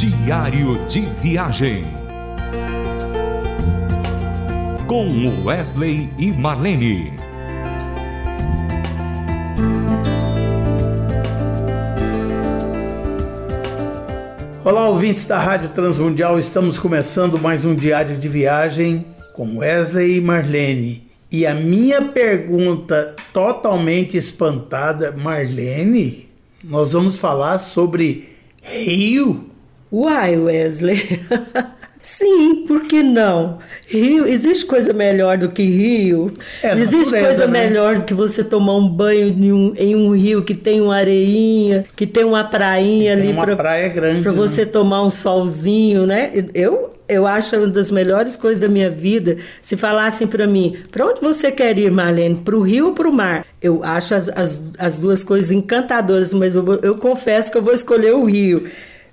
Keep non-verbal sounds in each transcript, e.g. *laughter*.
Diário de Viagem. Com Wesley e Marlene. Olá, ouvintes da Rádio Transmundial. Estamos começando mais um Diário de Viagem com Wesley e Marlene. E a minha pergunta totalmente espantada, Marlene, nós vamos falar sobre Rio? Uai, Wesley. *laughs* Sim, por que não? Rio, existe coisa melhor do que rio? É, existe natureza, coisa né? melhor do que você tomar um banho em um, em um rio que tem uma areinha, que tem uma prainha Tem ali uma pra, praia grande, pra né? você tomar um solzinho, né? Eu eu acho uma das melhores coisas da minha vida. Se falassem pra mim, pra onde você quer ir, Marlene? Pro rio ou pro mar? Eu acho as, as, as duas coisas encantadoras, mas eu, vou- eu confesso que eu vou escolher o rio.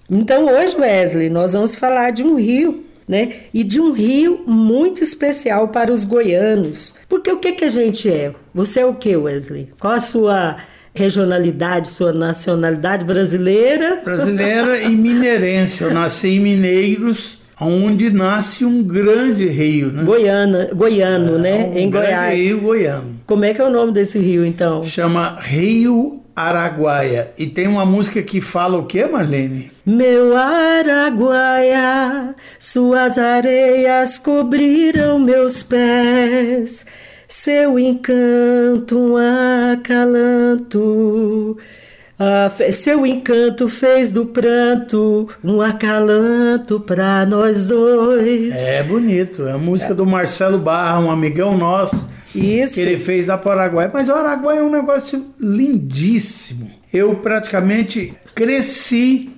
Então hoje, Wesley, nós vamos falar de um rio, né? E de um rio muito especial para os goianos. Porque o que que a gente é? Você é o que, Wesley? Qual a sua regionalidade, sua nacionalidade brasileira? Brasileira e mineirense. Eu nasci em Mineiros, onde nasce um grande rio, né? Goiana, goiano, né? Um em Goiás. rio goiano. Como é que é o nome desse rio, então? Chama Rio Araguaia. E tem uma música que fala o quê, Marlene? Meu Araguaia, suas areias cobriram meus pés, seu encanto um acalanto. ah, seu encanto fez do pranto um acalanto pra nós dois. É bonito. É a música do Marcelo Barra, um amigão nosso. Isso. que ele fez lá para o Araguaia. Mas o Araguaia é um negócio lindíssimo. Eu praticamente cresci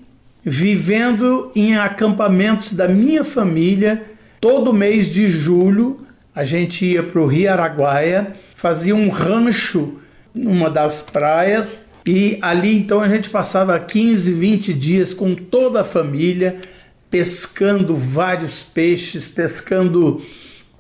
vivendo em acampamentos da minha família. Todo mês de julho a gente ia para o Rio Araguaia, fazia um rancho numa das praias e ali então a gente passava 15, 20 dias com toda a família pescando vários peixes, pescando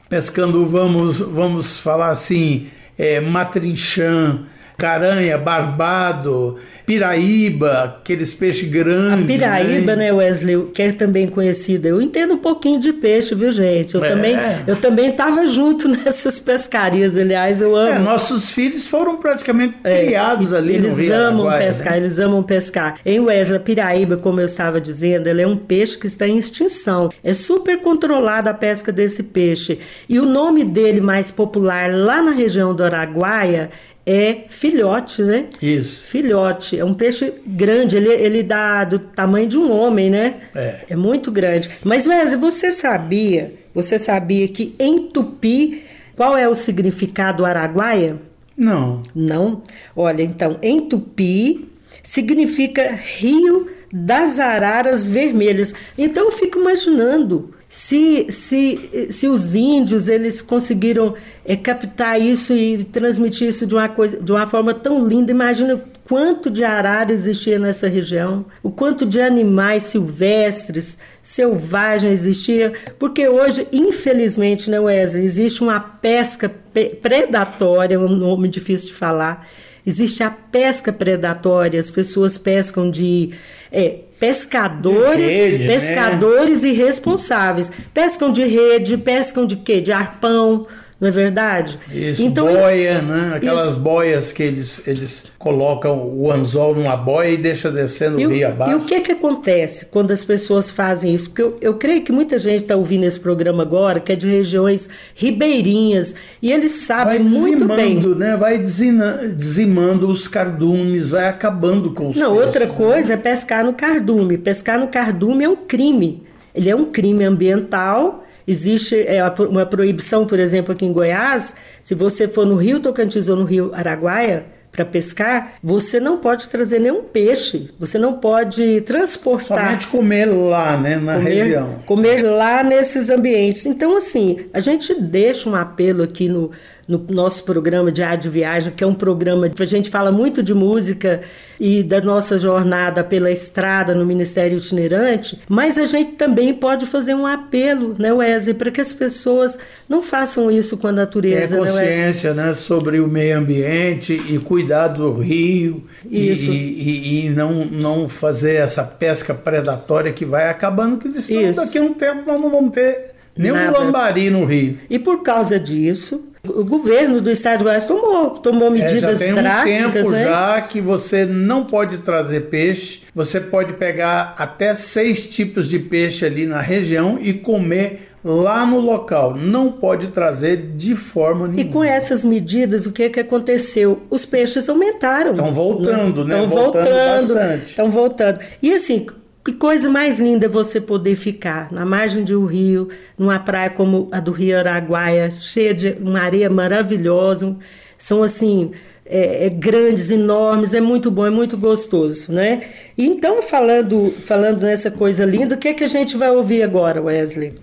pescando, vamos, vamos falar assim, é, matrinchã, caranha, barbado, piraíba, aqueles peixes grandes. Piraíba, né, Wesley, que é também conhecida. Eu entendo um pouquinho de peixe, viu, gente? Eu É. também, eu também estava junto *laughs* nessas pescarias. Aliás, eu amo. É, nossos filhos foram praticamente É, criados ali eles no Rio amam Araguaia, pescar, né? eles amam pescar. Em Wesley, a piraíba, como eu estava dizendo, ela é um peixe que está em extinção. É super controlada a pesca desse peixe. E o nome dele mais popular lá na região do Araguaia é filhote, né? Isso. Filhote, é um peixe grande, ele, ele dá do tamanho de um homem, né? É. É muito grande. Mas, Wesley, você sabia, você sabia que em Tupi, qual é o significado araguaia? Não. Não? Olha, então, em Tupi significa Rio das Araras Vermelhas. Então eu fico imaginando se, se, se os índios eles conseguiram eh, captar isso e transmitir isso de uma, coisa, de uma forma tão linda. Imagina quanto de arara existia nessa região, o quanto de animais silvestres, selvagens existia, porque hoje, infelizmente, né, Wesley, existe uma pesca pe- predatória, um nome difícil de falar, Existe a pesca predatória, as pessoas pescam de é, pescadores, De rede, né? pescadores irresponsáveis. Pescam de rede, pescam de quê? De arpão, não é verdade? Isso, então, boia, né? Aquelas Isso. boias que eles, eles colocam o anzol numa boia e deixa descendo E o rio abaixo. e o que que acontece quando as pessoas fazem isso? Porque eu, eu creio que muita gente está ouvindo esse programa agora, que é de regiões ribeirinhas, e eles sabem muito bem. né? Vai dizina- dizimando os cardumes, vai acabando com os Não, peixes, outra né? coisa é pescar no cardume. Pescar no cardume é um crime. Ele é um crime ambiental. Existe é, uma proibição, por exemplo, aqui em Goiás, se você for no Rio Tocantins ou no Rio Araguaia para pescar, você não pode trazer nenhum peixe. Você não pode transportar Somente comer lá, né? Na comer, região. comer lá nesses ambientes. Então, assim, a gente deixa um apelo aqui no, no nosso programa Diário de Viagem, que é um programa que a gente fala muito de música e da nossa jornada pela estrada no Ministério Itinerante, mas a gente também pode fazer um apelo, né, Wesley, para que as pessoas não façam isso com a natureza. É consciência né, né, sobre o meio ambiente e cuidar do rio isso. E, e, e, não, não fazer essa pesca predatória que vai acabando, que daqui a um tempo nós não vamos ter nem um lambari no rio. E por causa disso, o governo do estado de Goiás tomou, tomou medidas é, já tem drásticas. Um tempo né? já que você não pode trazer peixe, você pode pegar até seis tipos de peixe ali na região e comer lá no local. Não pode trazer de forma nenhuma. E com essas medidas, o que, que aconteceu? Os peixes aumentaram. Estão voltando, né? Estão voltando. Estão voltando. E assim, que coisa mais linda você poder ficar na margem de um rio, numa praia como a do Rio Araguaia, cheia de uma areia maravilhosa. São assim. É, é, grandes, enormes, é muito bom, é muito gostoso, né? Então, falando, falando nessa coisa linda, o que é que a gente vai ouvir agora, Wesley?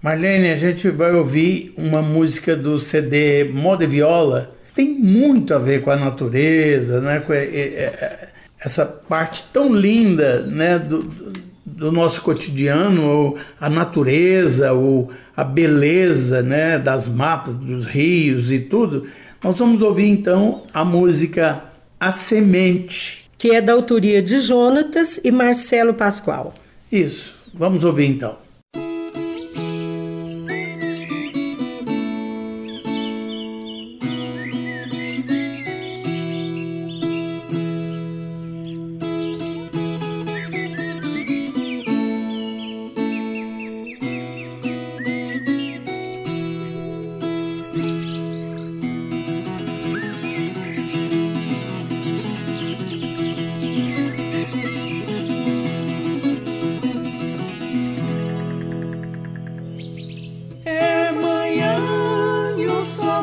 Marlene, a gente vai ouvir uma música do CD Moda Viola, tem muito a ver com a natureza, né? Com, é, é, essa parte tão linda né, do, do nosso cotidiano, a natureza, ou a beleza né, das matas, dos rios e tudo, nós vamos ouvir então a música A Semente. Que é da autoria de Jonatas e Marcelo Pascoal. Isso, vamos ouvir então.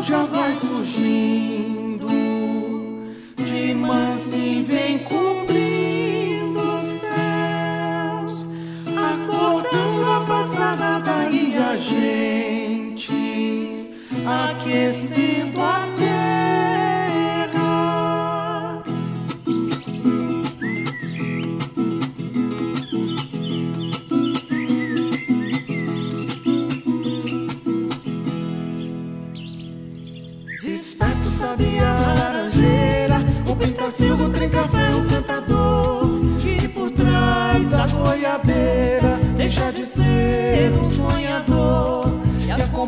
já vai surgindo, de mansinho vem cobrindo os céus, acordando a passada da a gente aquecendo.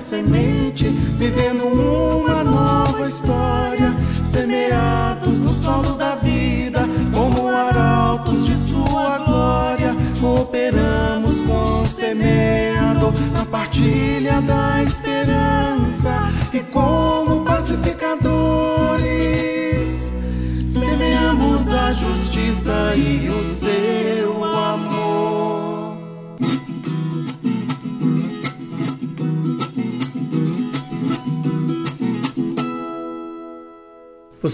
semente, vivendo uma nova história, semeados no solo da vida, como arautos de sua glória, cooperamos com o semeador na partilha da esperança e como pacificadores semeamos a justiça e o seu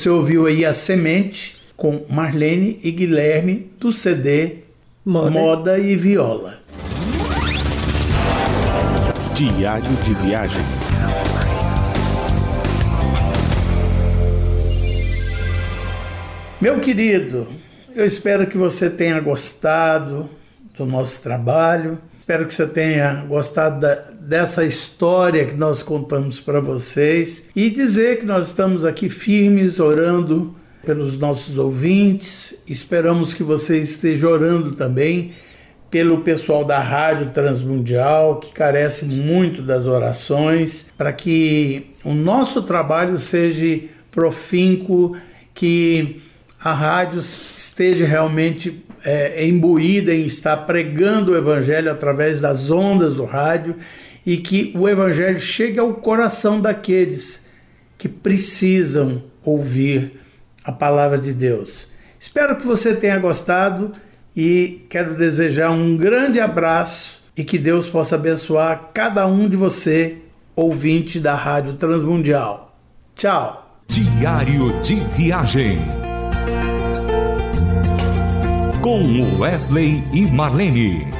Você ouviu aí a semente com Marlene e Guilherme do CD Moda. Moda e Viola. Diário de viagem. Meu querido, eu espero que você tenha gostado do nosso trabalho. Espero que você tenha gostado da- dessa história que nós contamos para vocês e dizer que nós estamos aqui firmes orando pelos nossos ouvintes. Esperamos que você esteja orando também pelo pessoal da Rádio Transmundial, que carece muito das orações, para que o nosso trabalho seja profíncuo, que a rádio esteja realmente é, imbuída em estar pregando o Evangelho através das ondas do rádio e que o Evangelho chegue ao coração daqueles que precisam ouvir a palavra de Deus. Espero que você tenha gostado e quero desejar um grande abraço e que Deus possa abençoar cada um de você, ouvinte da Rádio Transmundial. Tchau! Diário de Viagem. Com Wesley e Marlene.